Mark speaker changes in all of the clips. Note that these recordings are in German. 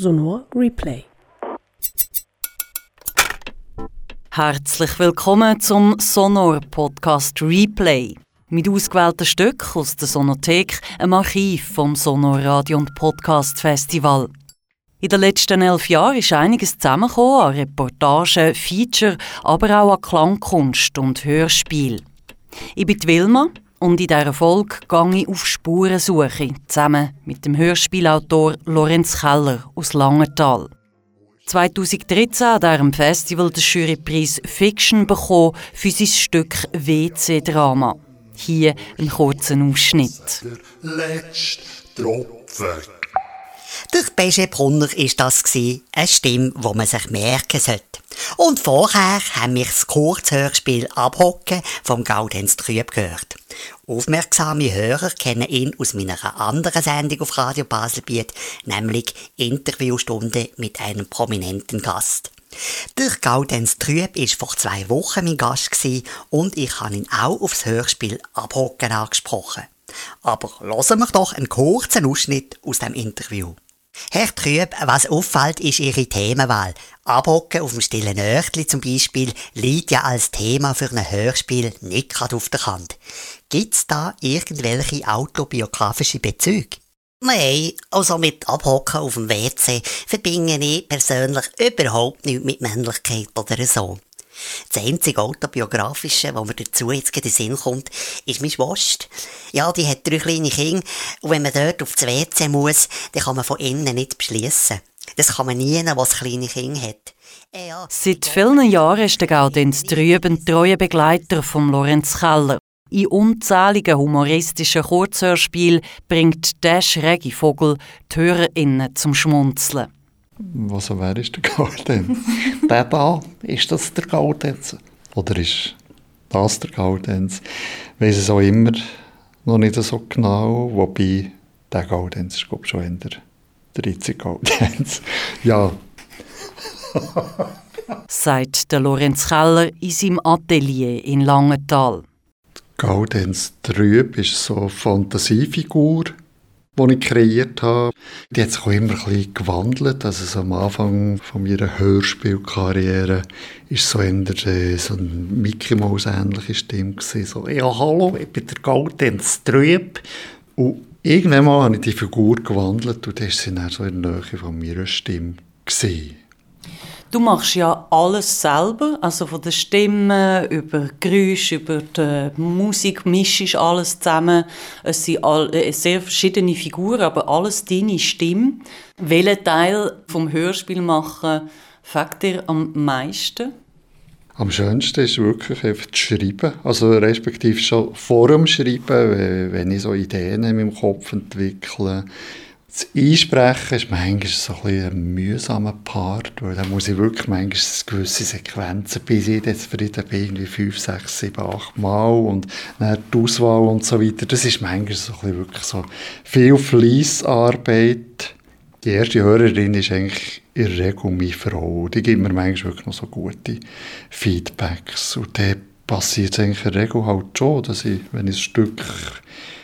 Speaker 1: Sonor Replay.
Speaker 2: Herzlich willkommen zum Sonor Podcast Replay. Mit ausgewählten Stücken aus der Sonothek, einem Archiv vom Sonor Radio und Podcast Festival. In den letzten elf Jahren ist einiges zusammengekommen an Reportagen, Feature, aber auch an Klangkunst und Hörspiel. Ich bin Wilma und in dieser Folge gehe ich auf Spurensuche, zusammen mit dem Hörspielautor Lorenz Keller aus Langenthal. 2013 hat er am Festival den Jurypreis Fiction bekommen für sein Stück WC-Drama. Hier ein kurzer Ausschnitt.
Speaker 3: Der letzte Tropfen.
Speaker 4: Durch Beige Brunner war das eine Stimme, die man sich merken sollte. Und vorher haben wir das Kurzhörspiel Abhocken vom Gaudenz Trüb gehört. Aufmerksame Hörer kennen ihn aus meiner anderen Sendung auf Radio Baselbiet, nämlich Interviewstunde mit einem prominenten Gast. Der Gaudenz Trüb war vor zwei Wochen mein Gast und ich habe ihn auch aufs Hörspiel Abhocken angesprochen. Aber hören wir doch einen kurzen Ausschnitt aus dem Interview. Herr Trüb, was auffällt, ist Ihre Themenwahl. Abhocken auf dem stillen Örtli zum Beispiel liegt ja als Thema für ein Hörspiel nicht gerade auf der Hand. Gibt's da irgendwelche autobiografische Bezüge? Nein, also mit Abhocken auf dem WC verbinde ich persönlich überhaupt nichts mit Männlichkeit oder so. Das einzige Autobiografische, was mir dazu jetzt in den Sinn kommt, ist meine Schwester. Ja, die hat drei kleine Kinder und wenn man dort auf das WC muss, dann kann man von innen nicht beschließen. Das kann man nie, was kleine Kinder hat.
Speaker 2: Äh, ja, Seit vielen Jahren ist der Gaudenz Trüben treuer Begleiter von Lorenz Keller. In unzähligen humoristischen Kurzhörspielen bringt der schräge Vogel die HörerInnen zum Schmunzeln.
Speaker 5: Was wer ist der Gaudenz? der da, ist das der Gaudenz? Oder ist das der? Ich weiß es auch immer noch nicht so genau, wobei der Gaudenz ist glaube ich schon der 13 Gaudenz. ja.
Speaker 2: Sagt der Lorenz Keller in seinem Atelier in Langenthal.
Speaker 5: Gaudenz Trüb ist so eine Fantasiefigur, die ich kreiert habe. Die hat sich auch immer ein bisschen gewandelt. Also so am Anfang von meiner Hörspielkarriere ist so eher so eine Mickey Mouse ähnliche Stimme gewesen. So, ja hallo, ich bin der Gaudenz Trüb. Und irgendwann mal habe ich die Figur gewandelt und das war dann so in der Nähe von meiner Stimme. Gewesen.
Speaker 2: Du machst ja alles selber, also von der Stimme über Geräusche, über die Musik, mischst alles zusammen. Es sind all, äh, sehr verschiedene Figuren, aber alles deine Stimme. Welcher Teil vom Hörspiel machen fängt dir am meisten?
Speaker 5: Am schönsten ist wirklich einfach das Schreiben, also respektive schon vor dem Schreiben, wenn ich so Ideen in meinem Kopf entwickle, das Einsprechen ist manchmal so ein, ein mühsamer Part, weil da muss ich wirklich manchmal gewisse Sequenzen bis ich jetzt für irgendwie fünf, sechs, sieben, acht Mal und dann die Auswahl und so weiter. Das ist manchmal so ein wirklich so viel Fleissarbeit. Die erste Hörerin ist eigentlich in der Regel meine Frau. Die gibt mir manchmal wirklich noch so gute Feedbacks. Und dann passiert es eigentlich in der Regel halt schon, dass ich, wenn ich ein Stück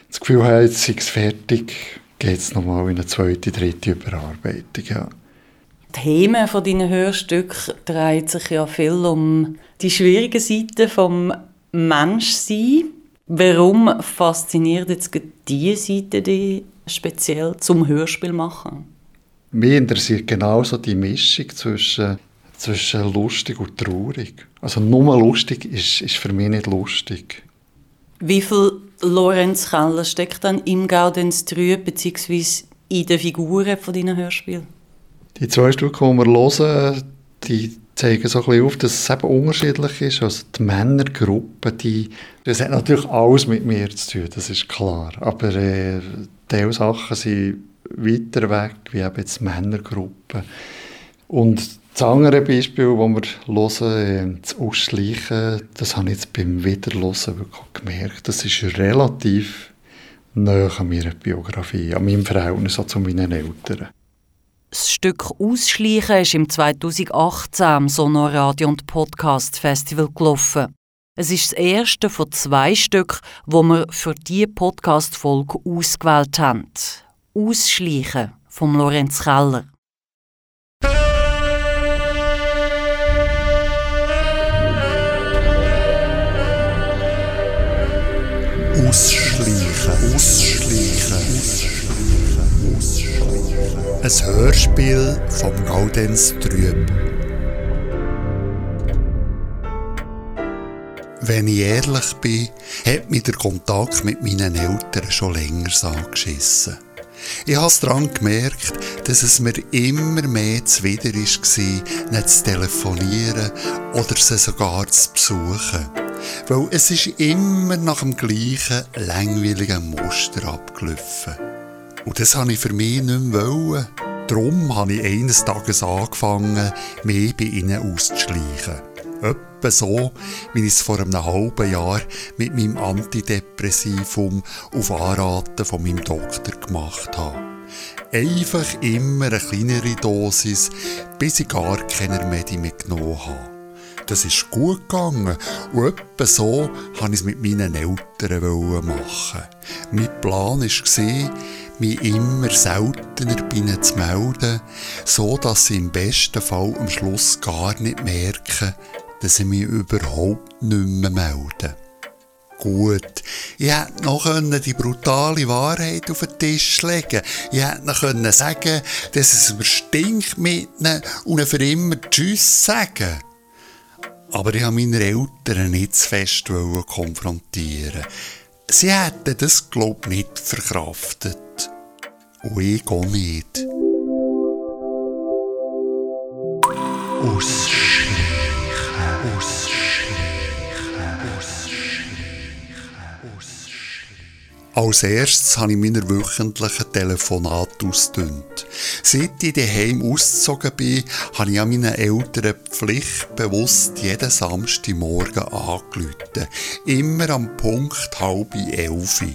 Speaker 5: das Gefühl habe, jetzt sei es fertig, geht es nochmal in eine zweite, dritte Überarbeitung. Ja.
Speaker 2: Die Themen von deinen Hörstücken drehen sich ja viel um die schwierigen Seiten vom Menschsein. Warum fasziniert jetzt diese Seite dich speziell zum Hörspiel machen?
Speaker 5: Mich interessiert genauso die Mischung zwischen, zwischen lustig und traurig. Also nur lustig ist, ist für mich nicht lustig.
Speaker 2: Wie viel Lorenz Keller steckt dann im Gaudenz Trüb bzw. in den Figuren von deinen Hörspielen?
Speaker 5: Die zwei Stücke, die wir hören, die zeigen so ein bisschen auf, dass es eben unterschiedlich ist. Also die Männergruppe, die, das hat natürlich alles mit mir zu tun, das ist klar. Aber äh, diese Sachen sind weiter weg, wie eben jetzt Männergruppen. Und das andere Beispiel, das wir hören, das Ausschleichen, das habe ich jetzt beim Wiederhören wirklich gemerkt. Das ist relativ nahe an meiner Biografie, an meinem Verhältnis zu meinen Eltern.
Speaker 2: Das Stück Ausschleichen ist im 2018 am Sonoradio und Podcast Festival gelaufen. Es ist das erste von zwei Stücken, wo wir für diese Podcast-Folge ausgewählt haben. Ausschleichen von Lorenz Keller.
Speaker 3: Ausschleichen, ausschleichen, ausschleichen. Ein Hörspiel vom Gaudenz Trüb. Wenn ich ehrlich bin, hat mich der Kontakt mit meinen Eltern schon länger angeschissen. Ich habe daran gemerkt, dass es mir immer mehr zuwider war, nicht zu telefonieren oder sie sogar zu besuchen. Weil es ist immer nach dem gleichen langweiligen Muster abgelaufen. Und das wollte ich für mich nicht mehr. Wollen. Darum habe ich eines Tages angefangen, mich bei ihnen auszuschleichen. Etwa so, wie ich es vor einem halben Jahr mit meinem Antidepressivum auf Anraten von meinem Doktor gemacht habe. Einfach immer eine kleinere Dosis, bis ich gar keine Medi mehr genommen habe. Das ist gut gegangen und etwa so wollte ich es mit meinen Eltern machen. Mein Plan war, mich immer seltener bei ihnen zu melden, so dass sie im besten Fall am Schluss gar nicht merken, dass sie mich überhaupt nicht mehr melden. Gut, ich hätte noch die brutale Wahrheit auf den Tisch legen Ich hätte noch sagen dass es mir stinkt mit ihnen und für immer Tschüss sagen. Aber ich wollte meine Eltern nicht zu fest konfrontieren. Sie hätten das, glaube ich, nicht verkraftet. Und ich auch nicht. Ausschleichen, Als erstes habe ich meine wöchentlichen Telefonate ausgedünnt. Seit ich daheim ausgezogen bin, habe ich an meinen Eltern pflichtbewusst jeden Samstagmorgen angerufen. Immer am Punkt halb elf.
Speaker 1: Ja,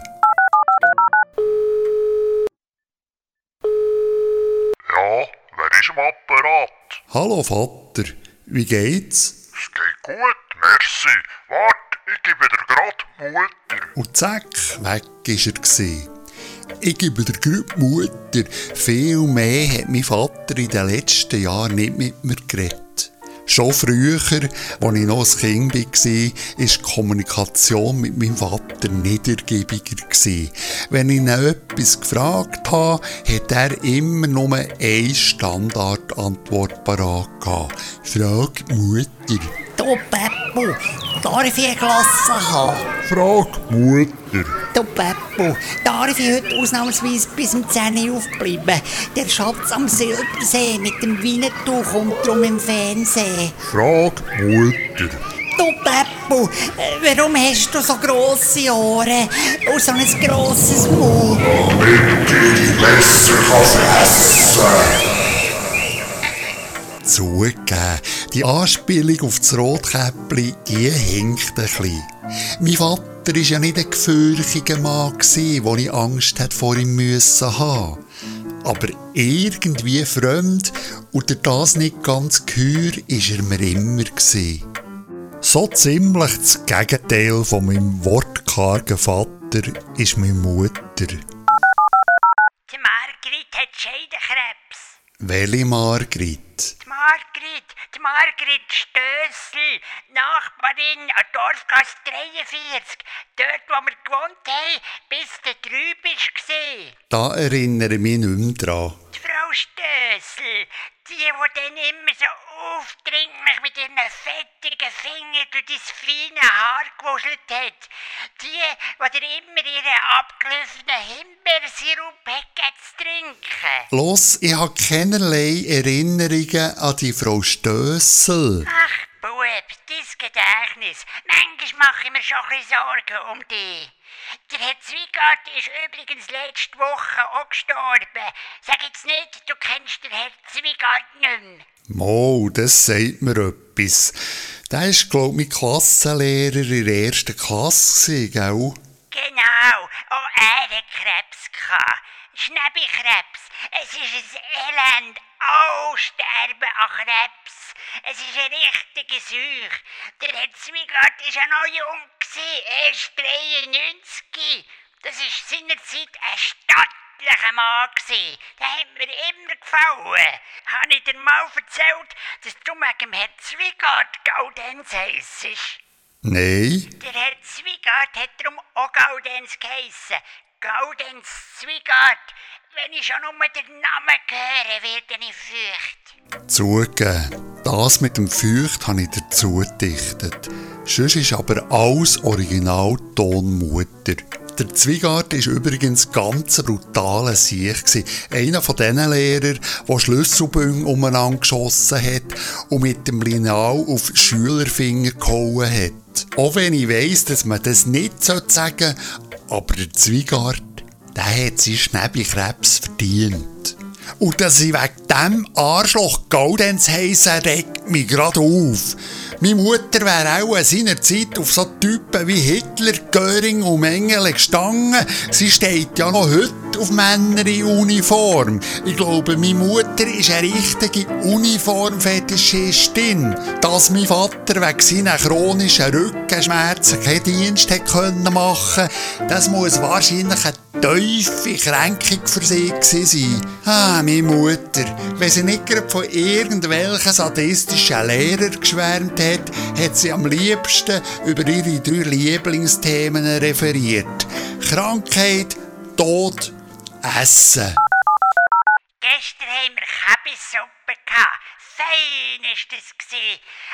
Speaker 1: wer ist am Apparat?
Speaker 3: Hallo Vater, wie geht's?
Speaker 1: Es geht gut, merci. Wart, ich gebe dir grad Mutter.
Speaker 3: Und zack, weg ist er gsi. Ich gebe dir gerade Mutter. Viel mehr hat mein Vater in den letzten Jahren nicht mit mir geredet. Schon früher, als ich noch ein Kind war, war die Kommunikation mit meinem Vater nicht ergiebiger. Wenn ich ihn etwas gefragt habe, hat er immer nur eine Standardantwort parat. Frag Mutter.
Speaker 4: Du Peppo, darf ich ein Glas haben?
Speaker 3: Frag Mutter.
Speaker 4: Du Peppo, darf ich heute ausnahmsweise bis um 10 Uhr aufbleiben? Der Schatz am Silbersee mit dem Winnetou kommt drum im Fernsehen.
Speaker 3: Frag Mutter.
Speaker 4: Du Peppo, äh, warum hast du so grosse Ohren und so ein grosses Maul?
Speaker 3: Messer fressen. Zugegeben, die Anspielung auf das Rotkäppli, die hinkt ein bisschen. Mein Vater war ja nicht ein gefürchiger Mann, wo ich Angst hätte vor ihm müssen haben. Aber irgendwie fremd durch das nicht ganz gehör ist er mir immer. So ziemlich das Gegenteil von meinem wortkargen Vater ist meine Mutter.
Speaker 6: Die Margrit hat Scheidenkrebs.
Speaker 3: Welche Margrit?
Speaker 6: Die Margrit, die Margrit Stössel, Nachbarin an Dorfgasse 43, dort wo wir gewohnt haben, bis du drüben bist gesehen.
Speaker 3: Da erinnere ich mich nicht mehr dran.
Speaker 6: Die Frau Stössel, die, die dann immer so aufdringlich mit ihren fettigen Fingern durch dein feine Haar gewuschelt hat. Die, die dir immer ihren abgelaufenen Himbeersirup hat zu trinken.
Speaker 3: Los, ich habe keinerlei Erinnerungen an die Frau Stössel.
Speaker 6: Ach, Bub, dein Gedächtnis. Manchmal mache ich mir schon ein bisschen Sorgen um dich. Der Herr Zwiegart ist übrigens letzte Woche auch gestorben. Sag jetzt nicht, du kennst den Herr Zwiegart nicht mehr.
Speaker 3: Mo, das sagt mir etwas. Der war, glaube ich, mein Klassenlehrer in der ersten Klasse, gell?
Speaker 6: Genau, auch er hat Krebs gehabt. Schnäbikrebs. Es ist ein Elend. Oh, sterben an Krebs. Es ist eine richtige Seuche. Der Herr Zwiegart war ja noch jung, gewesen, erst 93. Das war seinerzeit ein stattlicher Mann. Gewesen. Der hat mir immer gefallen. Habe ich dir mal erzählt, dass du wegen dem Herrn Zwiegart Gaudenz heissest?
Speaker 3: Nein.
Speaker 6: Der Herr Zwiegart hat darum auch Gaudenz geheissen. Gaudenz Zweigart. Wenn ich schon nur den Namen höre, werde ich fürcht.
Speaker 3: Zugegeben, das mit dem Feucht habe ich dazu gedichtet. Sonst ist aber alles Original Tonmutter. Der Zweigart war übrigens ganz brutaler Sieg. Einer von diesen Lehrern, der Schlüsselbünge umeinander geschossen hat und mit dem Lineal auf Schülerfinger gehauen hat. Auch wenn ich weiss, dass man das nicht sagen sollte, aber der Zweigart, der hat seinen Schnäbelkrebs verdient. Und dass ich wegen dem Arschloch Gaudenz heisse, regt mich gerade auf. Meine Mutter wäre auch in seiner Zeit auf so Typen wie Hitler, Göring und Mengele gestanden. Sie steht ja noch heute auf Männer in Uniform. Ich glaube, meine Mutter ist eine richtige Uniformfetischistin. Dass mein Vater wegen seiner chronischen Rückenschmerzen keinen Dienst hätte machen können, das muss wahrscheinlich eine tiefe Kränkung für sie gewesen sein. Ah, meine Mutter, wenn sie nicht gerade von irgendwelchen sadistischen Lehrern geschwärmt hat, hat sie am liebsten über ihre drei Lieblingsthemen referiert. Krankheit, Tod, Essen.
Speaker 6: Gestern haben wir gehabt. Fein ist das.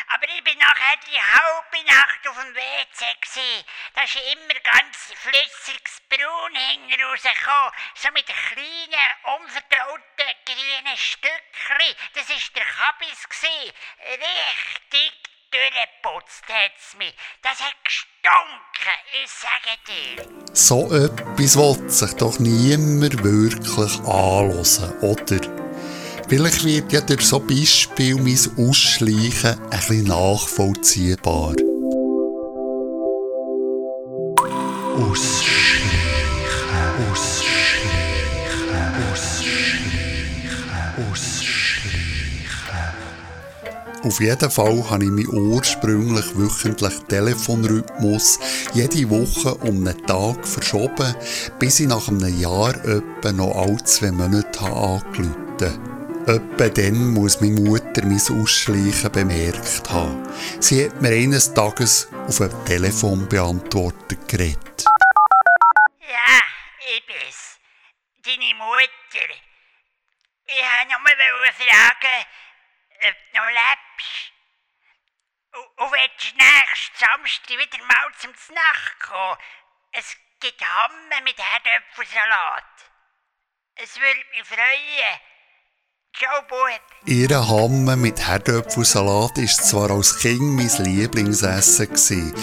Speaker 6: Aber ich bin nachher die halbe Nacht auf dem WC. Da ist immer ganz flüssiges Braun hinten rausgekommen. So mit kleinen, unverdauten grünen Stückchen. Das ist der Kabis. Richtig durchgeputzt hat's mich. Das hat gestunken, ich sage dir.
Speaker 3: So etwas will sich doch niemand wirklich anhören, oder? Vielleicht wird ja durch so Beispiel mein Ausschleichen bisschen nachvollziehbar. Ausschleichen, Auf jeden Fall habe ich meinen ursprünglich wöchentlichen Telefonrhythmus jede Woche um einen Tag verschoben, bis ich nach einem Jahr etwa noch alle zwei Monate angerufen habe. Etwa dann muss meine Mutter mein Ausschleichen bemerkt haben. Sie hat mir eines Tages auf einem Telefonbeantworter geredet.
Speaker 6: Ja, ich bin's. Deine Mutter. Ich wollte nur fragen, lebst. Und, willst du nächsten Samstag wieder mal zum Znacht kommen? Es gibt Hamme mit Herdöpfelsalat. Es würde mich freuen.
Speaker 3: Ihre Hamme mit Herdöpfelsalat war zwar als Kind mein Lieblingsessen, gewesen,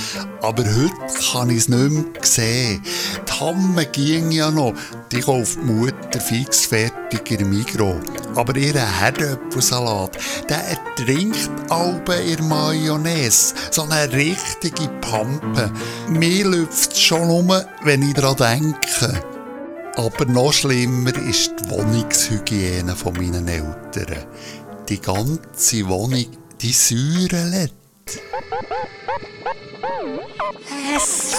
Speaker 3: aber heute kann ich es nicht mehr sehen. Die Hamme ging ja noch, die kauft die Mutter fix fertig in Migros. Aber ihr Herdöpfelsalat, der ertrinkt alben in Mayonnaise. So eine richtige Pampe. Mir läuft es schon um, wenn ich daran denke. Aber noch schlimmer ist die Wohnungshygiene von meinen Eltern. Die ganze Wohnung, die säuerlet. Es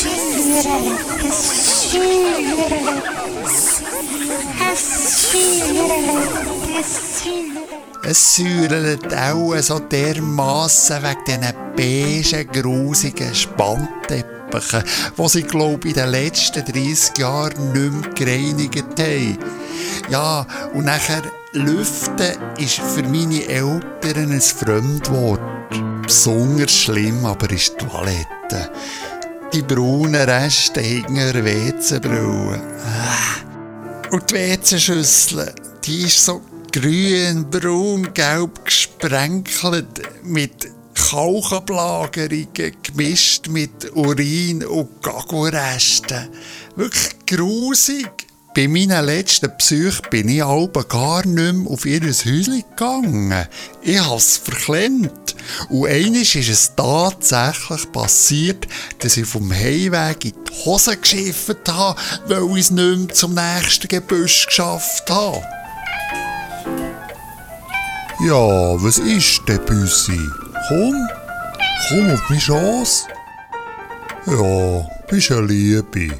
Speaker 3: säuerlet auch so dermassen wegen diesen beigen, grusigen Spannteppichen, die sie, glaube ich, in den letzten 30 Jahren nicht mehr gereinigt haben. Ja, und nachher Lüften ist für meine Eltern ein Fremdwort. Besonders schlimm aber ist die Toilette. Die braunen Reste hinter der WC-Brille. Und die WC-Schüssel, die ist so grün, braun, gelb gesprenkelt mit Kalkablagerungen gemischt mit Urin und Gagoresten. Wirklich grusig. Bei meinen letzten Besuchen bin ich aber gar nicht mehr auf ihr Häuschen gegangen. Ich habe es verklemmt. Und einmal ist es tatsächlich passiert, dass ich vom Heimweg in die Hose geschifft habe, weil ich es nicht mehr zum nächsten Gebüsch geschafft habe. Ja, was ist denn, Büssi? Komm, komm auf meine Chance. Ja, bist eine Liebe.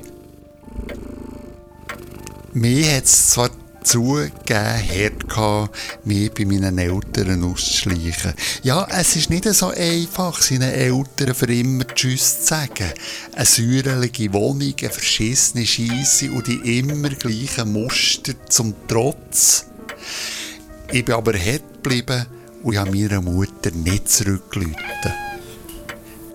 Speaker 3: Mir hat es zwar zugegeben, hart mich bei meinen Eltern auszuschleichen. Ja, es ist nicht so einfach, seinen Eltern für immer Tschüss zu sagen. Eine säurelige Wohnung, eine verschissene Scheisse und die immer gleichen Muster zum Trotz. Ich bin aber hart geblieben und habe meiner Mutter nicht zurückgerufen.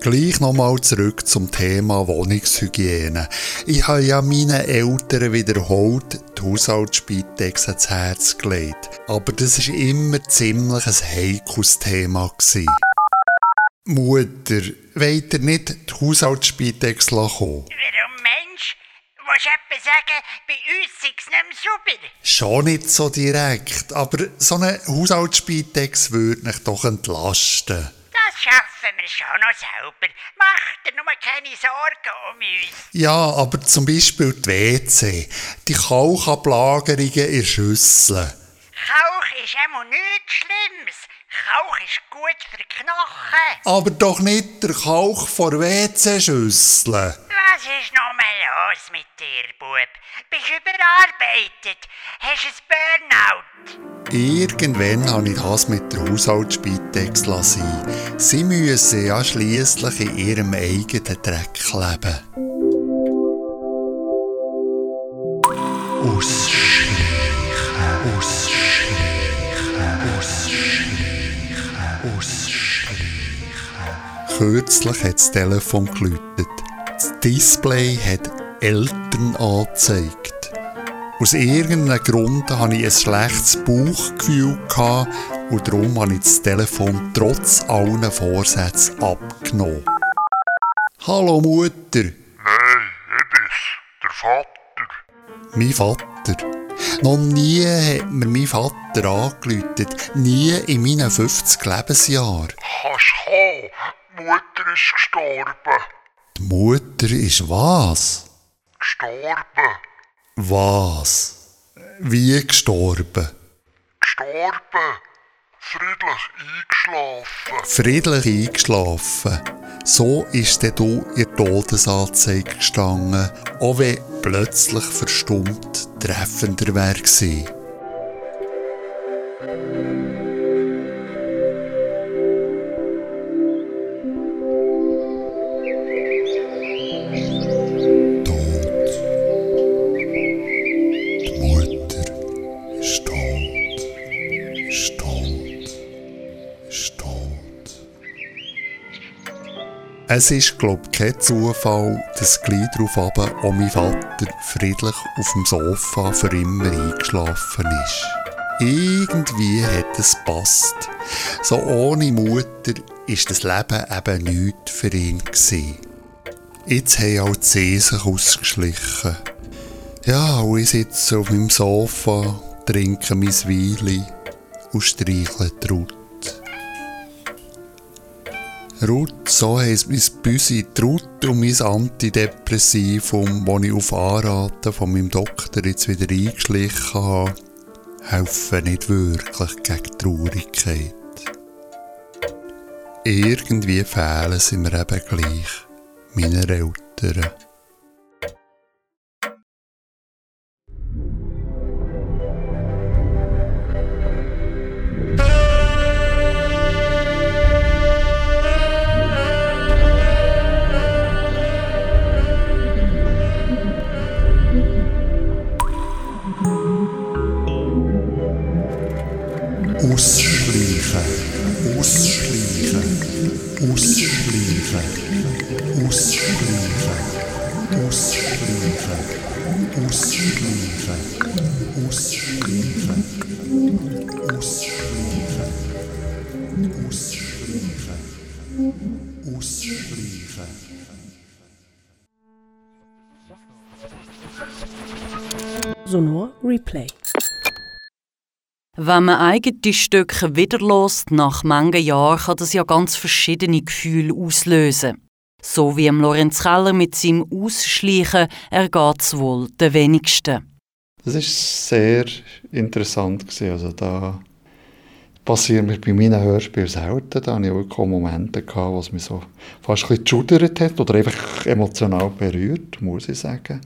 Speaker 3: Gleich nochmal zurück zum Thema Wohnungshygiene. Ich habe ja meinen Eltern wiederholt die Haushaltsspitex ans Herz gelegt. Aber das war immer ziemlich ein heikles Thema. Gewesen. Mutter, wollt ihr nicht die Haushaltsspitex kommen?
Speaker 6: Warum Mensch? Willst du etwa sagen, bei uns sei es nicht mehr sauber?
Speaker 3: Schon nicht so direkt, aber so eine Haushaltsspitex würde mich doch entlasten.
Speaker 6: Das schaffen wir schon noch selber. Mach dir nur keine Sorgen um uns.
Speaker 3: Ja, aber zum Beispiel die WC, die Kauchablagerungen in Schüsseln.
Speaker 6: Kauch ist immer nichts Schlimmes. Kauch ist gut für Knochen.
Speaker 3: Aber doch nicht der Kauch vor WC-Schüsseln.
Speaker 6: Was ist noch los mit dir, Bub? Bist du überarbeitet? Hast du ein Burnout?
Speaker 3: Irgendwann habe ich das mit der Haushaltsspitex lassen. Sie müssen ja schliesslich in ihrem eigenen Dreck leben. Ausschleichen, ausschleichen, ausschleichen, ausschleichen. Kürzlich hat das Telefon geläutet. Das Display hat Eltern angezeigt. Aus irgendeinem Grund hatte ich ein schlechtes Bauchgefühl und darum habe ich das Telefon trotz allen Vorsätzen abgenommen. Hallo Mutter,
Speaker 1: Nein, ich bin's, der Vater.
Speaker 3: mein Vater. Noch nie hat mir mein Vater angeläutet. Nie in meinen 50 Lebensjahren.
Speaker 1: Kannst kommen, Mutter ist gestorben.
Speaker 3: Die Mutter ist was?
Speaker 1: Gestorben.
Speaker 3: Was? Wie gestorben?
Speaker 1: Gestorben. Friedlich eingeschlafen.
Speaker 3: Friedlich eingeschlafen. So ist denn du der Todesanzeige gestanden, auch wenn plötzlich verstummt treffender wäre gewesen. Es ist, glaub kein Zufall, dass gleich darauf auch mein Vater friedlich auf dem Sofa für immer eingeschlafen ist. Irgendwie hat es passt. So ohne Mutter ist das Leben eben nichts für ihn gewesen. Jetzt haben auch die See sich ausgeschlichen. Ja, und ich sitze auf meinem Sofa, trinke mein Wein und streichle die Ruth. Ruth, so heisst mein Büsi, Ruth und mein Antidepressivum, das ich auf Anraten von meinem Doktor jetzt wieder eingeschlichen habe, helfen nicht wirklich gegen Traurigkeit. Irgendwie fehlen sie mir eben gleich, meine Eltern.
Speaker 2: Wenn man eigene Stücke wieder lost, nach manchen Jahren, kann das ja ganz verschiedene Gefühle auslösen. So wie im Lorenz Keller mit seinem Ausschleichen ergeht's wohl den wenigsten.
Speaker 5: Das ist sehr interessant gewesen. Also da passiert mir bei meinen Hörspielen selten. Da hatte ich wirklich Momente, gehabt, was mich so fast ein bisschen hat oder einfach emotional berührt, muss ich sagen.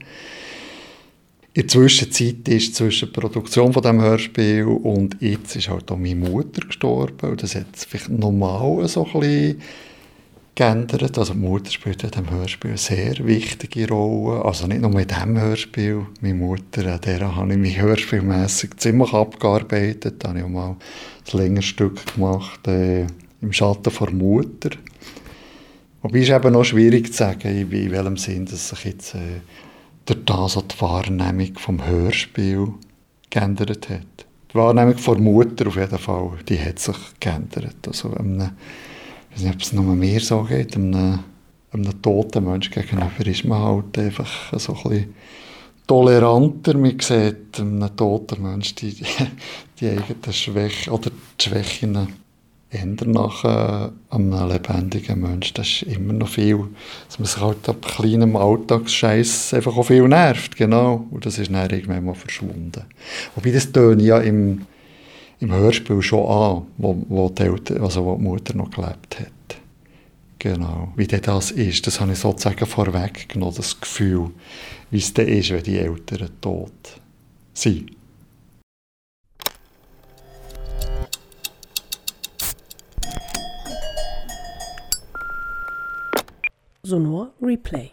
Speaker 5: In der Zwischenzeit ist zwischen der Produktion von dem Hörspiel und jetzt ist halt auch meine Mutter gestorben und das hat vielleicht normal so ein geändert. Also die Mutter spielt in diesem Hörspiel eine sehr wichtige Rolle. Also nicht nur in diesem Hörspiel. Meine Mutter, an der habe ich mich hörspielmässig ziemlich abgearbeitet. Da habe ich auch mal ein längeres Stück gemacht, äh, im Schatten vor Mutter. Wobei es eben noch schwierig zu sagen, in welchem Sinn dass sich jetzt äh, durch das auch die Wahrnehmung vom Hörspiel geändert hat. Die Wahrnehmung von Mutter auf jeden Fall, die hat sich geändert. Also einem, ich weiß nicht, ob es nur mir so geht, einem, einem toten Menschen gegenüber ist man halt einfach so ein bisschen toleranter. Man sieht einem toten Menschen die, die, die eigenen Schwächen oder die Schwächen ändern nach äh, einem lebendigen Menschen. Das ist immer noch viel, dass man sich halt ab kleinem Alltagsscheiß einfach auch viel nervt, genau. Und das ist dann irgendwann mal verschwunden. Wobei das töne ja im, im Hörspiel schon an, wo, wo, die Eltern, also wo die Mutter noch gelebt hat. Genau. Wie das ist, das habe ich sozusagen vorweggenommen, das Gefühl, wie es dann ist, wenn die Eltern tot sind.
Speaker 7: Sonor Replay.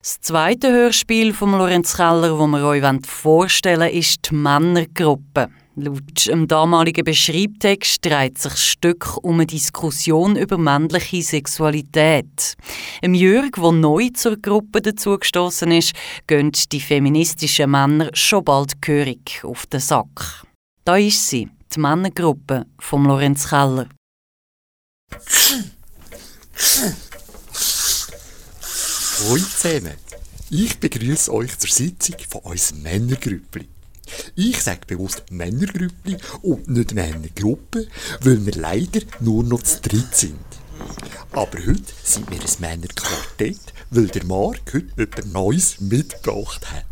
Speaker 2: Das zweite Hörspiel von Lorenz Keller, das wir euch vorstellen wollen, ist die Männergruppe. Laut dem damaligen Beschreibtext dreht sich das Stück um eine Diskussion über männliche Sexualität. Im Jürg, der neu zur Gruppe dazugestoßen ist, gehen die feministischen Männer schon bald gehörig auf den Sack. Da ist sie, die Männergruppe von Lorenz Keller.
Speaker 8: Hallo zusammen. Ich begrüße euch zur Sitzung von unserem Männergrüppli. Ich sage bewusst Männergrüppli und nicht Männergruppe, weil wir leider nur noch zu dritt sind. Aber heute sind wir ein Männerquartett, weil der Marc heute etwas Neues mitgebracht hat.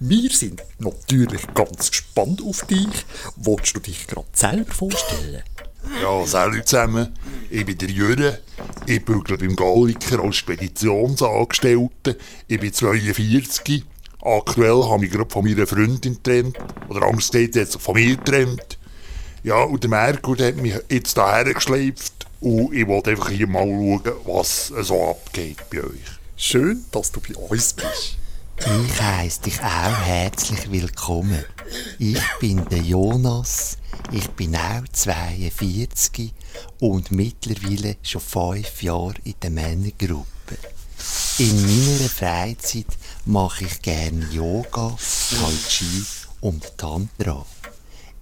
Speaker 8: Wir sind natürlich ganz gespannt auf dich. Wolltest du dich gerade selber vorstellen?
Speaker 1: Ja, salut zusammen. Ich bin der Jürgen. Ich bügle beim Galliker als Speditionsangestellter. Ich bin 42. Aktuell habe ich gerade von meiner Freundin getrennt. Oder Angst hat jetzt von mir getrennt. Ja, und der Merkur hat mich jetzt hierher geschleift. Und ich wollte einfach hier mal schauen, was so abgeht bei euch.
Speaker 8: Schön, dass du bei uns bist.
Speaker 9: Ich heiße dich auch herzlich willkommen. Ich bin der Jonas. Ich bin auch 42 und mittlerweile schon fünf Jahre in der Männergruppe. In meiner Freizeit mache ich gerne Yoga, Tai Chi und Tantra.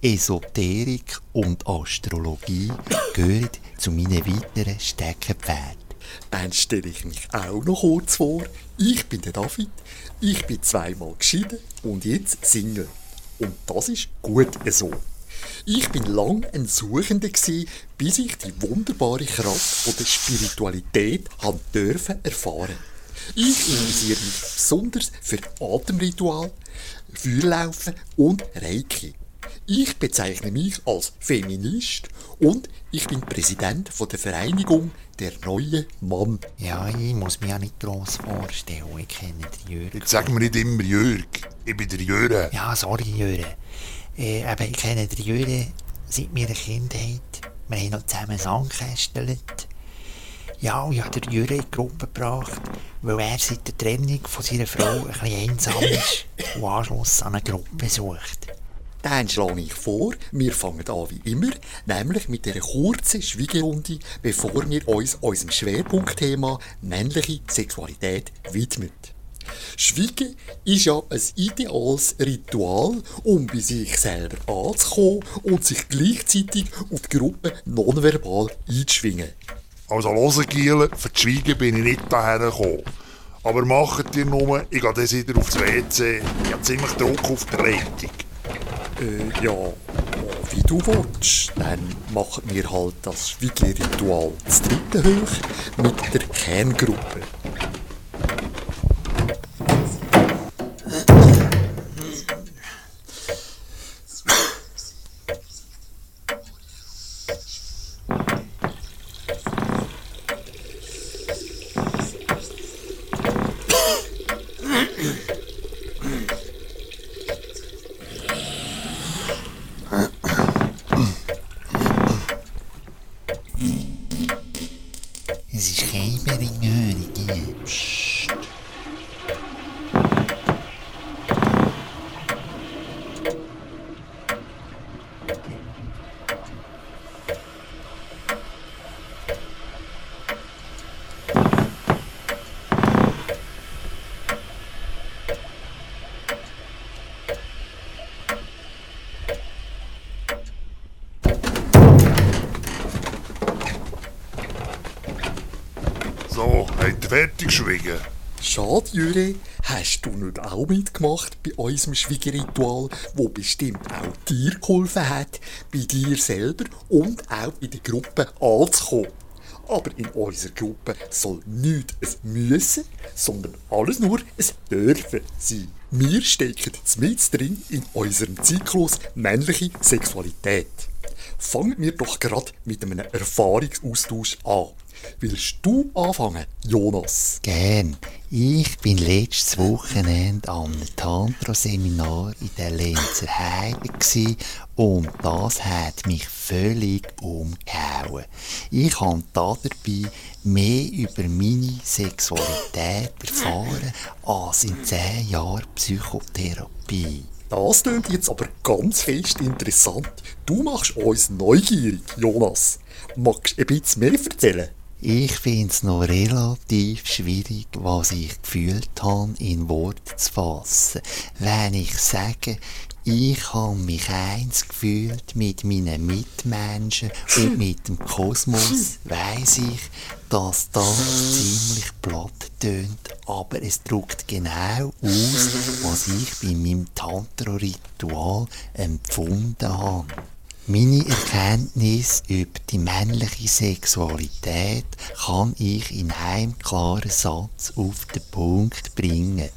Speaker 9: Esoterik und Astrologie gehören zu meinen weiteren Steckenpferden.
Speaker 8: Dann stelle ich mich auch noch kurz vor. Ich bin der David. Ich bin zweimal geschieden und jetzt Single. Und das ist gut so. Ich bin lang ein Suchender gsi, bis ich die wunderbare Kraft der Spiritualität han dürfen erfahren. Ich interessiere mich besonders für Atemritual, Feuerlaufen und Reiki. Ich bezeichne mich als Feminist und ich bin Präsident von der Vereinigung Der neue Mann.
Speaker 9: Ja, ich muss mich ja nicht gross vorstellen. Ich kenne den Jürgen.
Speaker 1: Jetzt sagen wir nicht immer Jörg. Ich bin der Jürgen.
Speaker 9: Ja, sorry, Jürgen. Äh, aber ich kenne den Jürgen seit meiner Kindheit. Wir haben noch zusammen gekästelt. Ja, ich habe den Jürgen in die Gruppe gebracht, weil er seit der Trennung von seiner Frau ein bisschen einsam ist und Anschluss an eine Gruppe sucht.
Speaker 8: Dann schlage ich vor, wir fangen an wie immer, nämlich mit einer kurzen Schwiegerunde, bevor wir uns unserem Schwerpunktthema männliche Sexualität widmen. Schweigen ist ja ein ideales Ritual, um bei sich selber anzukommen und sich gleichzeitig auf die Gruppe nonverbal einzuschwingen.
Speaker 1: Also hören, Giele, für die Schweigen bin ich nicht daher gekommen. Aber macht ihr nur, ich gehe dann wieder aufs WC. Ich habe ziemlich Druck auf der Leitung.
Speaker 8: Äh, ja, wie du willst. Dann machen wir halt das Schweigeritual das dritte hoch mit der Kerngruppe.
Speaker 1: Fertig schwiegen.
Speaker 8: Schade, Jure, hast du nicht auch mitgemacht bei unserem Schwiegerritual, wo bestimmt auch dir geholfen hat, bei dir selber und auch bei der Gruppe anzukommen. Aber in unserer Gruppe soll nicht ein Müssen, sondern alles nur ein Dürfen sein. Wir stecken mit drin in unserem Zyklus männliche Sexualität. Fangen wir doch gerade mit einem Erfahrungsaustausch an. Willst du anfangen, Jonas?
Speaker 9: Gern. Ich bin letztes Wochenende an einem Tantra-Seminar in der Lenzer Heide gsi und das hat mich völlig umgehauen. Ich habe dabei mehr über meine Sexualität erfahren als in zehn Jahren Psychotherapie.
Speaker 8: Das klingt jetzt aber ganz fest interessant. Du machst uns neugierig, Jonas. Magst du ein bisschen mehr erzählen?
Speaker 9: Ich finde es noch relativ schwierig, was ich gefühlt habe, in Worte zu fassen. Wenn ich sage, ich habe mich eins gefühlt mit meinen Mitmenschen und mit dem Kosmos, weiß ich, dass das ziemlich platt tönt, aber es drückt genau aus, was ich bei meinem Tantra-Ritual empfunden habe. Meine Erkenntnis über die männliche Sexualität kann ich in einem klaren Satz auf den Punkt bringen.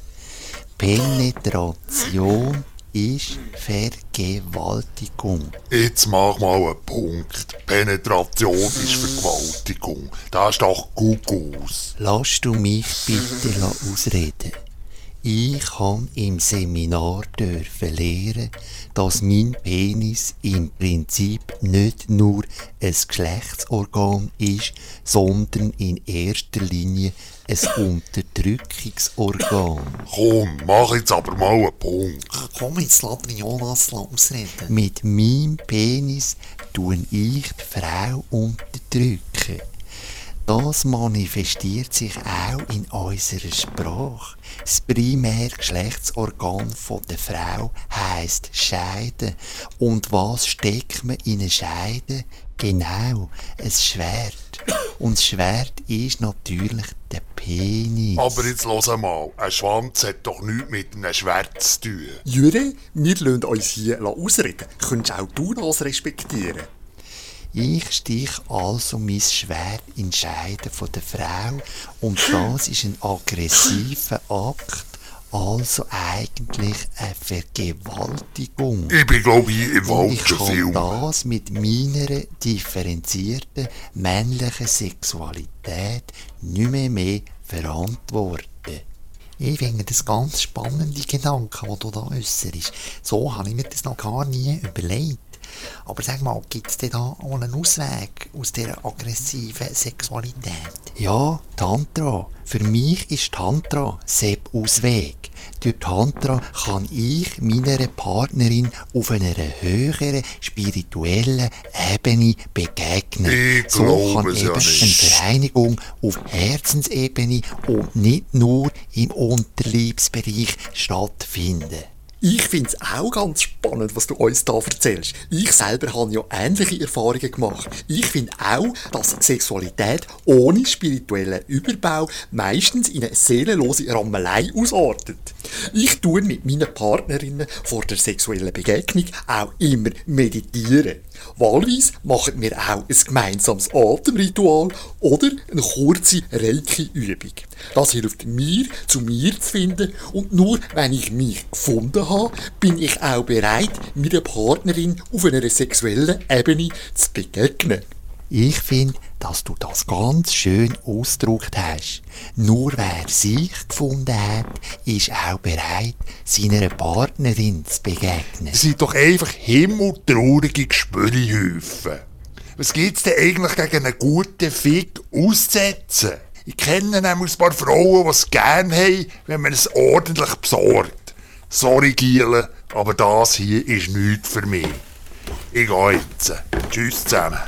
Speaker 9: Penetration ist Vergewaltigung.
Speaker 1: Jetzt mach mal einen Punkt. Penetration ist Vergewaltigung. Das ist doch Gugus.
Speaker 9: Lass du mich bitte ausreden. Ich habe im Seminar dürfen lernen, dass mein Penis im Prinzip nicht nur ein Geschlechtsorgan ist, sondern in erster Linie ein Unterdrückungsorgan.
Speaker 1: Komm, mach jetzt aber mal einen Punkt.
Speaker 9: Komm, jetzt lass den Jonas ausreden. Mit meinem Penis tue ich die Frau unterdrücken. Das manifestiert sich auch in unserer Sprache. Das primäre Geschlechtsorgan der Frau heißt Scheide. Und was steckt man in eine Scheide? Genau, ein Schwert. Und das Schwert ist natürlich der Penis.
Speaker 1: Aber jetzt los mal, ein Schwanz hat doch nichts mit einem Schwert zu tun.
Speaker 8: Jure, wir lassen uns hier ausreden. Könntest auch du das respektieren?
Speaker 9: Ich stich also mein Schwert in Scheide von der Frau und das ist ein aggressiver Akt, also eigentlich eine Vergewaltigung.
Speaker 1: Ich bin glaube ich im
Speaker 9: Und ich
Speaker 1: falschen
Speaker 9: kann
Speaker 1: Film.
Speaker 9: das mit meiner differenzierten männlichen Sexualität nicht mehr, mehr verantworten. Ich finde das ganz spannende Gedanken, die du da äußerst. So habe ich mir das noch gar nie überlegt. Aber sag mal, gibt es denn da auch einen Ausweg aus dieser aggressiven Sexualität? Ja, Tantra. Für mich ist Tantra Sepp Ausweg. Durch Tantra kann ich meiner Partnerin auf einer höheren spirituellen Ebene begegnen.
Speaker 1: Ich
Speaker 9: so kann eben
Speaker 1: ja
Speaker 9: eine. Vereinigung auf Herzensebene und nicht nur im Unterliebsbereich stattfinden.
Speaker 8: Ich finde es auch ganz spannend, was du uns da erzählst. Ich selber habe ja ähnliche Erfahrungen gemacht. Ich finde auch, dass Sexualität ohne spirituellen Überbau meistens in eine seelenlose Rammelei ausartet. Ich tue mit meinen Partnerinnen vor der sexuellen Begegnung auch immer meditieren. Wahlweise machen wir auch ein gemeinsames Atemritual oder eine kurze Reiki-Übung. Das hilft mir, zu mir zu finden und nur wenn ich mich gefunden habe, bin ich auch bereit, meiner Partnerin auf einer sexuellen Ebene zu begegnen.
Speaker 9: Ich finde, dass du das ganz schön ausgedrückt hast. Nur wer sich gefunden hat, ist auch bereit, seiner Partnerin zu begegnen.
Speaker 1: Das sind doch einfach himmeltraurige Gespürihäufen. Was gibt's denn eigentlich gegen einen guten Fick auszusetzen? Ich kenne nämlich ein paar Frauen, die es gerne haben, wenn man es ordentlich besorgt. Sorry, Giele, aber das hier ist nichts für mich. Ich gehe jetzt. Tschüss zusammen.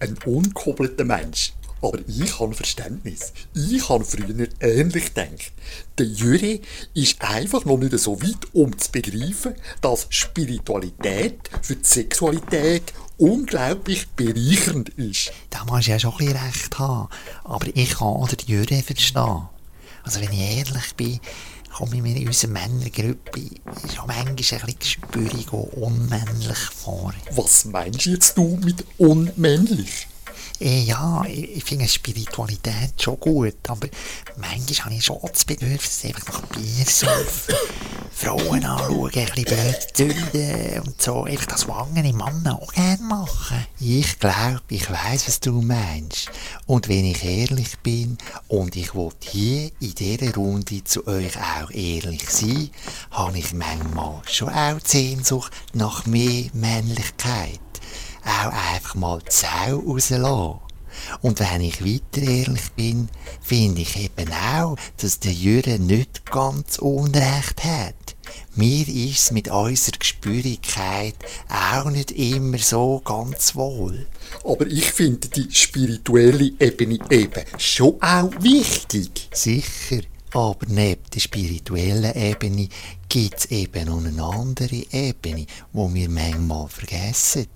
Speaker 8: Ein unkoppelter Mensch. Aber ich habe Verständnis. Ich habe früher ähnlich gedacht. Der Jüri ist einfach noch nicht so weit, um zu begreifen, dass Spiritualität für die Sexualität unglaublich bereichernd ist.
Speaker 3: Da musst du ja schon ein recht haben. Aber ich kann auch den Jürgen verstehen. Also wenn ich ehrlich bin, komme ich mir in unserer Männergruppe schon manchmal ein bisschen gespürig und unmännlich vor.
Speaker 8: Was meinst du jetzt du mit unmännlich?
Speaker 3: Eh, ja, ich, ich finde Spiritualität schon gut, aber manchmal habe ich schon das Bedürfnis, einfach nach Bier saufen, Frauen anschauen, ein bisschen blöd zünden und so, einfach das schwangere Männer auch gerne machen. Ich glaube, ich weiß, was du meinst. Und wenn ich ehrlich bin und ich will hier in dieser Runde zu euch auch ehrlich sein, habe ich manchmal schon auch die Sehnsucht nach mehr Männlichkeit auch einfach mal die Sau rauslassen. Und wenn ich weiter ehrlich bin, finde ich eben auch, dass der Jürgen nicht ganz Unrecht hat. Mir ist's mit unserer Gespürigkeit auch nicht immer so ganz wohl.
Speaker 8: Aber ich finde die spirituelle Ebene eben schon auch wichtig.
Speaker 3: Sicher, aber neben der spirituellen Ebene gibt's eben noch eine andere Ebene, wo wir manchmal vergessen.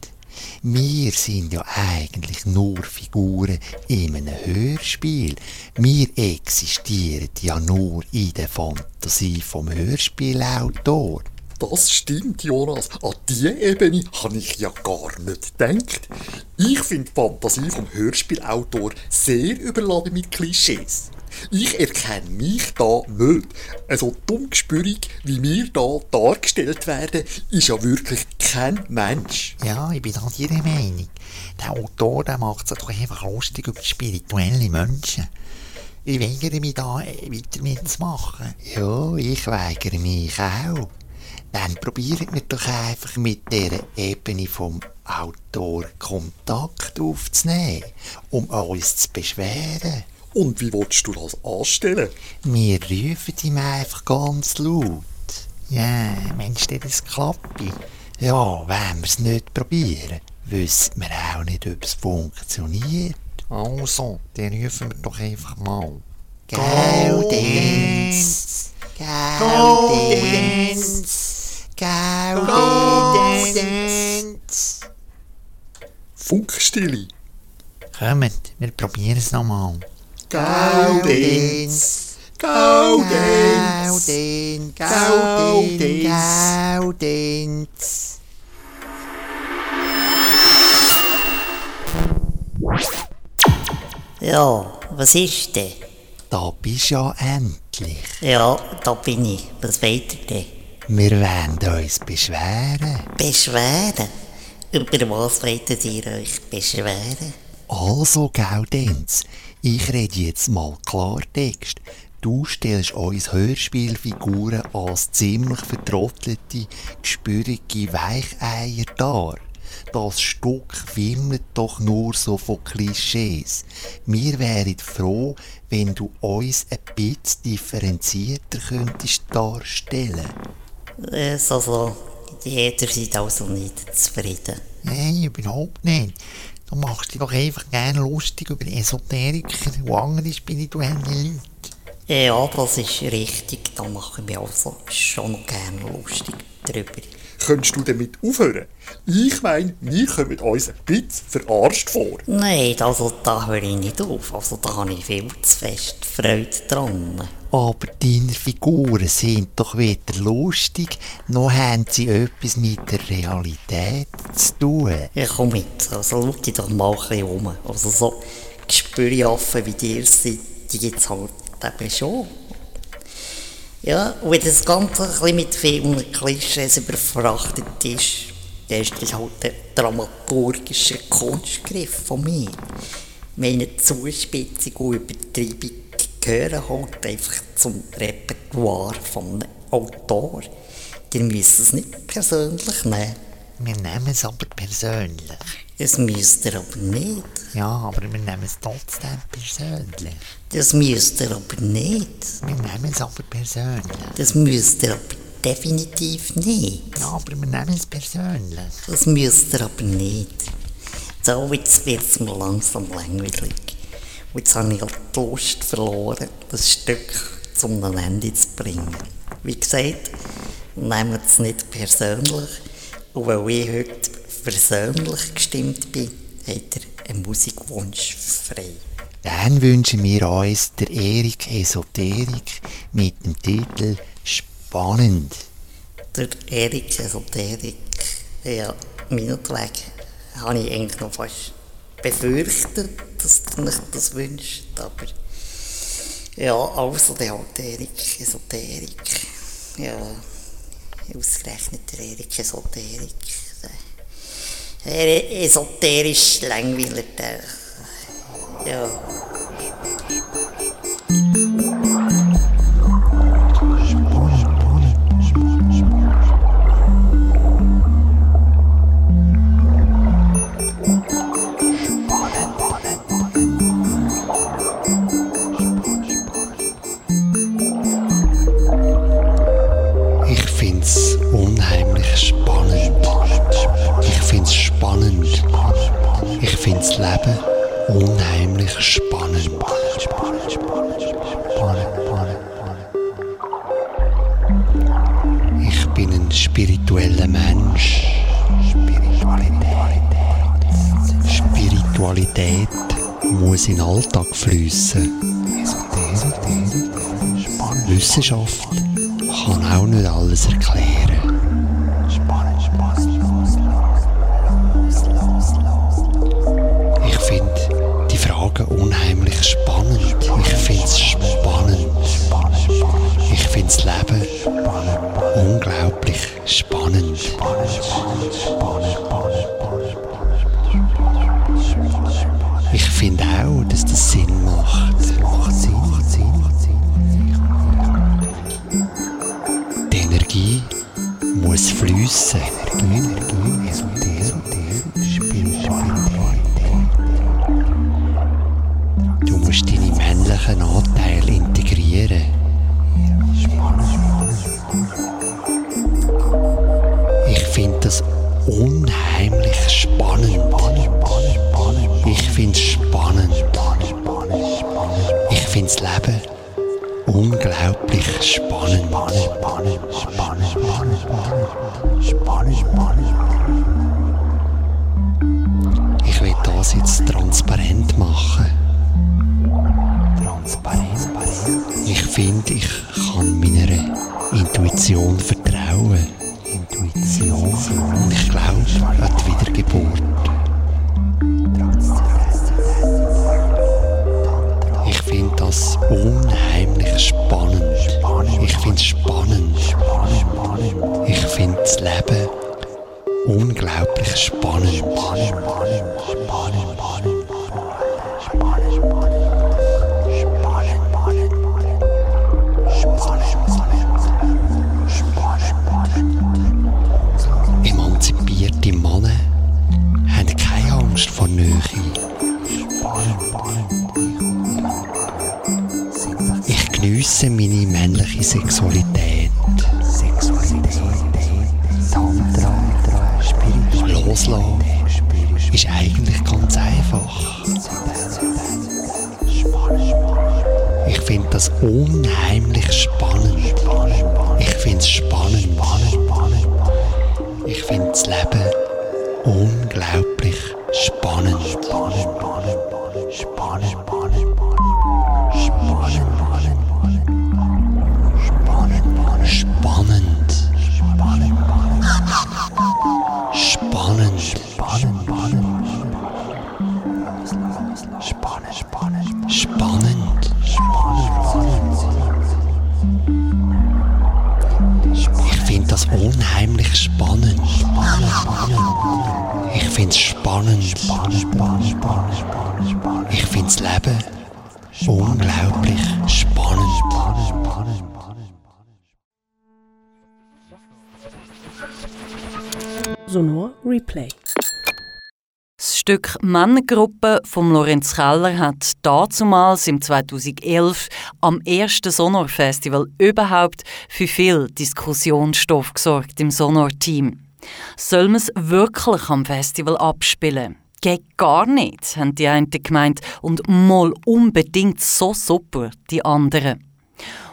Speaker 3: Wir sind ja eigentlich nur Figuren in einem Hörspiel. Wir existieren ja nur in der Fantasie vom Hörspielautor.
Speaker 8: Das stimmt, Jonas. An diese Ebene habe ich ja gar nicht gedacht. Ich finde die Fantasie vom Hörspielautor sehr überladen mit Klischees. Ich erkenne mich da nicht. Also dumm gespürig, wie wir da dargestellt werden, ist ja wirklich kein Mensch.
Speaker 3: Ja, ich bin da Ihrer Meinung. Der Autor der macht sich doch einfach lustig über spirituelle Menschen. Ich weigere mich da äh, weiter mitzumachen. Ja, ich weigere mich auch. Dann probieren wir doch einfach mit der Ebene vom Autor Kontakt aufzunehmen, um uns zu beschweren.
Speaker 8: Und wie willst du das anstellen?
Speaker 3: Wir rufen ihm einfach ganz laut. Ja, Mensch, das klappt. Ja, wenn wir es nicht probieren, wissen wir auch nicht, ob es funktioniert. Also, dann rufen wir doch einfach mal. Gaudenz! Gaudenz! Gaudenz!
Speaker 8: Funkstille.
Speaker 3: Kommt, wir probieren es nochmal.
Speaker 8: Gaudenz! Gaudenz!
Speaker 3: Gaudenz! Gaudenz!
Speaker 4: Ja, was ist denn?
Speaker 3: Da bist ja endlich.
Speaker 4: Ja, da bin ich. Was weiter denn?
Speaker 3: Wir wollen uns beschweren.
Speaker 4: Beschweren? Über was wolltet ihr euch beschweren?
Speaker 3: Also, Gaudenz, ich rede jetzt mal Klartext. Du stellst uns Hörspielfiguren als ziemlich vertrottelte, gespürige Weicheier dar. Das Stück wimmelt doch nur so von Klischees. Wir wären froh, wenn du uns ein bisschen differenzierter könntest darstellen.
Speaker 4: Es also, jeder seid also nicht zufrieden.
Speaker 3: Nein, überhaupt nicht. Du machst dich doch einfach gerne lustig über Esoteriker und andere spirituelle Leute.
Speaker 4: Ja, das ist richtig. Da machen wir also schon noch gerne lustig drüber.
Speaker 8: Könntest du damit aufhören? Ich meine, wir kommen uns ein bisschen verarscht vor.
Speaker 4: Nein, also da höre ich nicht auf. Also da habe ich viel zu fest Freude dran.
Speaker 3: Aber deine Figuren sind doch weder lustig, noch haben sie etwas mit der Realität zu tun.
Speaker 4: Ja, komm mit. Also schau dich doch mal ein bisschen um. Also so Gespürjaffen wie dir sind, die gibt's halt eben schon. Ja, und wenn das Ganze ein bisschen mit vielen Klischees überfrachtet ist, dann ist das halt der dramaturgische Kunstgriff von mir. Meine Zuspitzung und Übertreibung gehören halt einfach zum Repertoire von Autor. Ihr müsst es nicht persönlich nehmen.
Speaker 3: Wir nehmen es aber persönlich.
Speaker 4: Das müsst ihr aber nicht.
Speaker 3: Ja, aber wir nehmen es trotzdem persönlich.
Speaker 4: Das müsst ihr aber nicht.
Speaker 3: Wir nehmen es aber persönlich.
Speaker 4: Das müsst ihr aber definitiv nicht.
Speaker 3: Ja, aber wir nehmen es persönlich.
Speaker 4: Das müsst ihr aber nicht. So, jetzt wird es mir langsam langweilig. Und jetzt habe ich auch die Lust verloren, das Stück zum Ende zu bringen. Wie gesagt, nehmen es nicht persönlich. Und weil ich heute persönlich gestimmt bin, hat er einen Musikwunsch frei.
Speaker 3: Dann wünschen wir uns der Erik Esoterik mit dem Titel Spannend.
Speaker 4: Der Erik Esoterik, ja, meinetwegen, habe ich eigentlich noch fast befürchtet, dass er nicht das wünscht, aber ja, also der halt Erik Esoterik, ja, ausgerechnet der Erik Esoterik, der esoterisch langweiler, der, ja.
Speaker 3: Find's Leben unheimlich spannend. Ich bin ein spiritueller Mensch. Spiritualität muss in den Alltag fließen. Wissenschaft kann auch nicht alles erklären. Das Leben unglaublich spannend. Ich finde auch, dass das Sinn macht. Sinn, macht Sinn, macht Sinn. Die Energie muss fließen. Energie, spannend. Ich finde das Leben unglaublich spannend.
Speaker 7: Sonor Replay.
Speaker 2: Das Stück Männergruppe von Lorenz Keller hat dazumals im 2011 am ersten Sonor Festival überhaupt für viel Diskussionsstoff gesorgt im Sonor-Team. Soll man es wirklich am Festival abspielen? Geht gar nicht, haben die einen gemeint, und mal unbedingt so super, die anderen.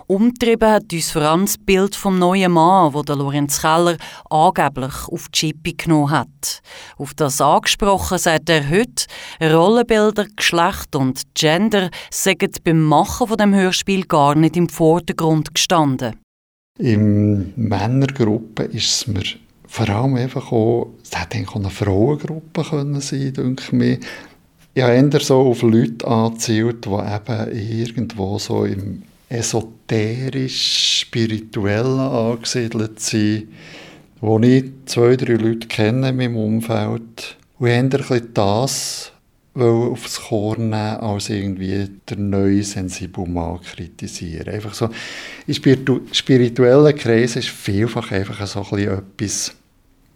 Speaker 2: Umtrieben hat uns vor allem das Bild vom neuen Mann, wo der Lorenz Keller angeblich auf die Chippe genommen hat. Auf das angesprochen sagt er heute, Rollenbilder, Geschlecht und Gender sind beim Machen von dem Hörspiel gar nicht im Vordergrund gestanden.
Speaker 5: In Männergruppe ist es mir vor allem einfach auch, es hätte eigentlich eine Frauengruppe können sein, denke ich mir. Ich habe eher so auf Leute angezielt, die eben irgendwo so im esoterisch-spirituellen angesiedelt sind, wo ich zwei, drei Leute kenne in meinem Umfeld. Und ich eher das aufs Korn nehmen, als irgendwie der neue sensibel Mann kritisieren. Einfach so, in spirituellen Kreisen ist vielfach einfach so ein etwas,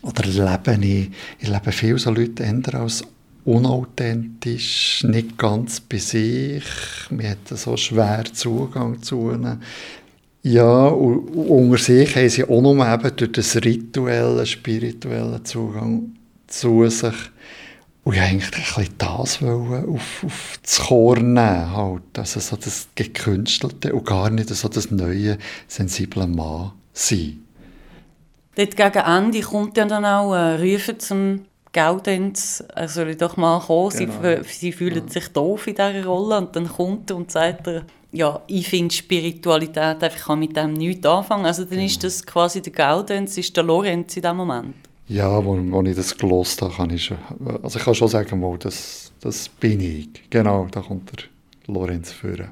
Speaker 5: oder lebe ich, ich lebe viele so Leute eher als unauthentisch, nicht ganz bei sich. Wir hatten so schwer Zugang zu ihnen. Ja, und unter sich haben sie auch nur eben durch das rituelle, spirituelle Zugang zu sich. Und ich eigentlich ein das wollen, auf, auf das Chor nehmen. Halt. Also so das Gekünstelte und gar nicht so das neue, sensible Mann sein.
Speaker 2: Dort gegen Ende kommt ja dann auch äh, Rufen zum Gaudenz, er soll doch mal kommen, genau. sie, sie fühlen sich doof in dieser Rolle und dann kommt er und sagt er, ja, ich finde Spiritualität einfach kann mit dem nichts anfangen. Also dann genau. ist das quasi der Gaudenz, ist der Lorenz in dem Moment.
Speaker 5: Ja, wo, wo ich das gelost habe, kann ich schon, also ich kann schon sagen, mal, das, das bin ich. Genau, da kommt der Lorenz führen.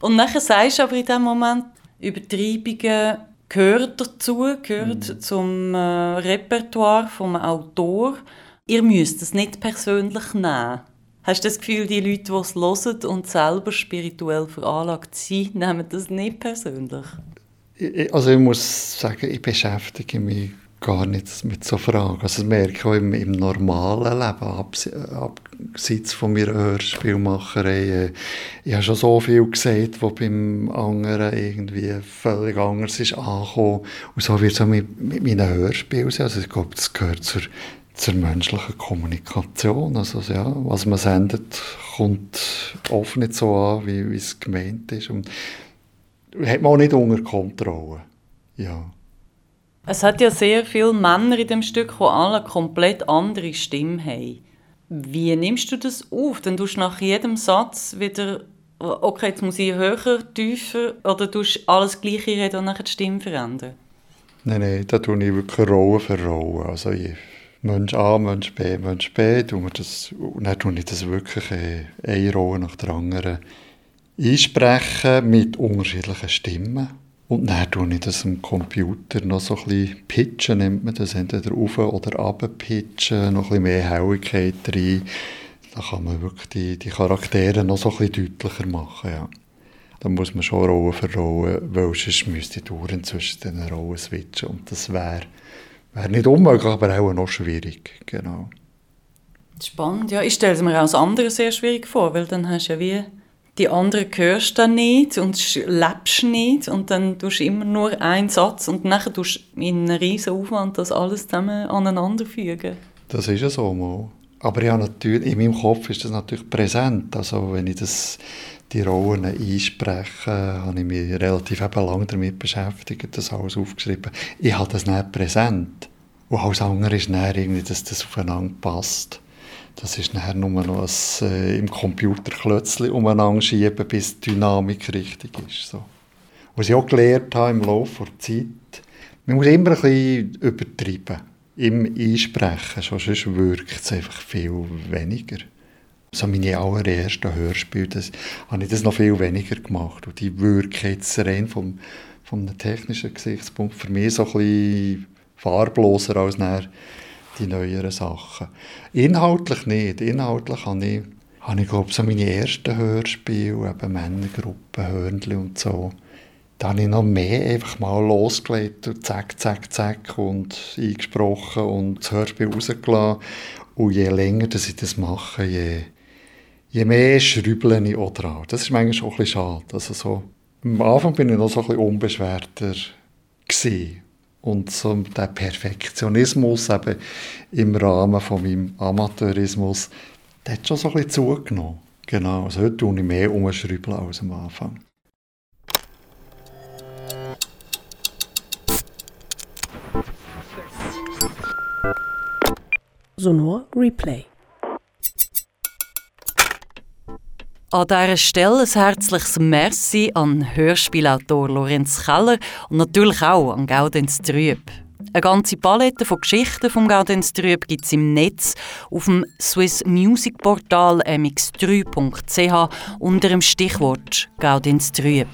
Speaker 2: Und nachher sagst du aber in dem Moment, Übertreibungen gehört dazu, gehört mhm. zum äh, Repertoire vom Autor. Ihr müsst es nicht persönlich nehmen. Hast du das Gefühl, die Leute, die es hören und selber spirituell veranlagt sind, nehmen das nicht persönlich?
Speaker 5: Also ich muss sagen, ich beschäftige mich gar nicht mit so Fragen. Also das merke ich auch im, im normalen Leben, abseits von meiner Hörspielmacherei. Ich habe schon so viel gesehen, was beim anderen irgendwie völlig anders ist angekommen. Und so wird es auch mit, mit meinen Hörspielen sein. Also ich glaube, das gehört zur, zur menschlichen Kommunikation. Also ja, was man sendet, kommt oft nicht so an, wie es gemeint ist. Und hat man auch nicht unter Kontrolle. Ja.
Speaker 2: Es hat ja sehr viele Männer in dem Stück, die alle eine komplett andere Stimme haben. Wie nimmst du das auf? Dann tust du nach jedem Satz wieder, okay, jetzt muss ich höher, tiefer, oder tust du alles Gleiche reden und nachher die Stimme verändern?
Speaker 5: Nein, nein, da tue ich wirklich Rolle für Rolle. Also ich, Mensch A, Mensch B, Mensch B, tue wir das, und dann tue ich das wirklich eine Rolle nach der anderen einsprechen mit unterschiedlichen Stimmen. Und dann tue ich das am Computer noch so ein bisschen pitchen, nennt man das, entweder rauf oder runter pitchen, noch ein bisschen mehr Helligkeit rein. Da kann man wirklich die, die Charaktere noch so ein bisschen deutlicher machen, ja. Da muss man schon Rollen für Rollen, weil sonst müsste ich dauernd zwischen den Rollen switchen und das wäre wär nicht unmöglich, aber auch noch schwierig, genau.
Speaker 2: Spannend, ja. Ich stelle es mir auch als andere sehr schwierig vor, weil dann hast du ja wie die anderen hörst dann nicht und lebst nicht und dann tust du immer nur einen Satz und dann tust du in einem riesen Aufwand das alles zusammen aneinander fügen.
Speaker 5: Das ist ja so mal. Aber ja, natürlich, in meinem Kopf ist das natürlich präsent. Also wenn ich das, die Rollen einspreche, habe ich mich relativ lange damit beschäftigt, das alles aufgeschrieben. Ich habe das nicht präsent. Und alles andere ist dann irgendwie, dass das aufeinander passt. Das ist nachher nur noch ein, äh, im Computer Klötzchen umeinander schieben, bis die Dynamik richtig ist. So. Was ich auch gelernt habe im Laufe der Zeit, man muss immer ein bisschen übertreiben im Einsprechen, sonst wirkt es einfach viel weniger. So meine allerersten Hörspiele, das, habe ich das noch viel weniger gemacht. Und die wirken jetzt rein vom, vom technischen Gesichtspunkt für mich so ein bisschen farbloser als nachher die neueren Sachen. Inhaltlich nicht. Inhaltlich habe ich, habe ich glaube so meine ersten Hörspiele, eben Männergruppen, Hörnli und so. Da habe ich noch mehr einfach mal losgelegt und zack, zack, zack und eingesprochen und das Hörspiel rausgelassen. Und je länger dass ich das mache, je, je mehr schrübele ich auch dran. Das ist manchmal schon ein bisschen schade. Also so, am Anfang bin ich noch so ein bisschen unbeschwerter gewesen. Und so der Perfektionismus eben im Rahmen von meinem Amateurismus, der hat schon so ein bisschen zugenommen. Genau, also heute tue ich mehr umschreiben als am Anfang.
Speaker 7: Sonor Replay.
Speaker 2: An dieser Stelle ein herzliches Merci an Hörspielautor Lorenz Keller und natürlich auch an Gaudenz Trüb. Eine ganze Palette von Geschichten vom Gaudenz Trüb gibt es im Netz auf dem Swiss Music Portal mx3.ch unter dem Stichwort Gaudenz Trüb.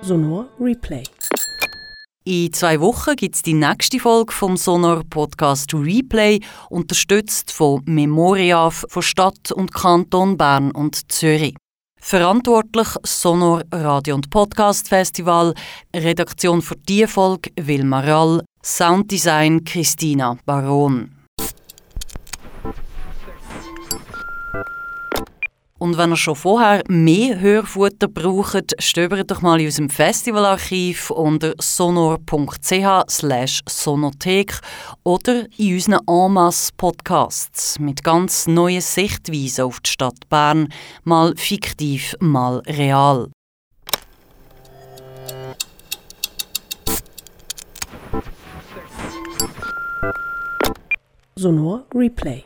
Speaker 7: Sonor Replay.
Speaker 2: In zwei Wochen gibt es die nächste Folge vom Sonor Podcast Replay, unterstützt von Memoria von Stadt und Kanton Bern und Zürich. Verantwortlich Sonor Radio und Podcast Festival, Redaktion für die Folge Wilma Rall, Sounddesign Christina Baron. Und wenn ihr schon vorher mehr Hörfutter braucht, stöbert doch mal in unserem Festivalarchiv unter sonor.ch sonothek oder in unseren En Podcasts mit ganz neuen Sichtweisen auf die Stadt Bern, mal fiktiv, mal real.
Speaker 7: Sonor Replay.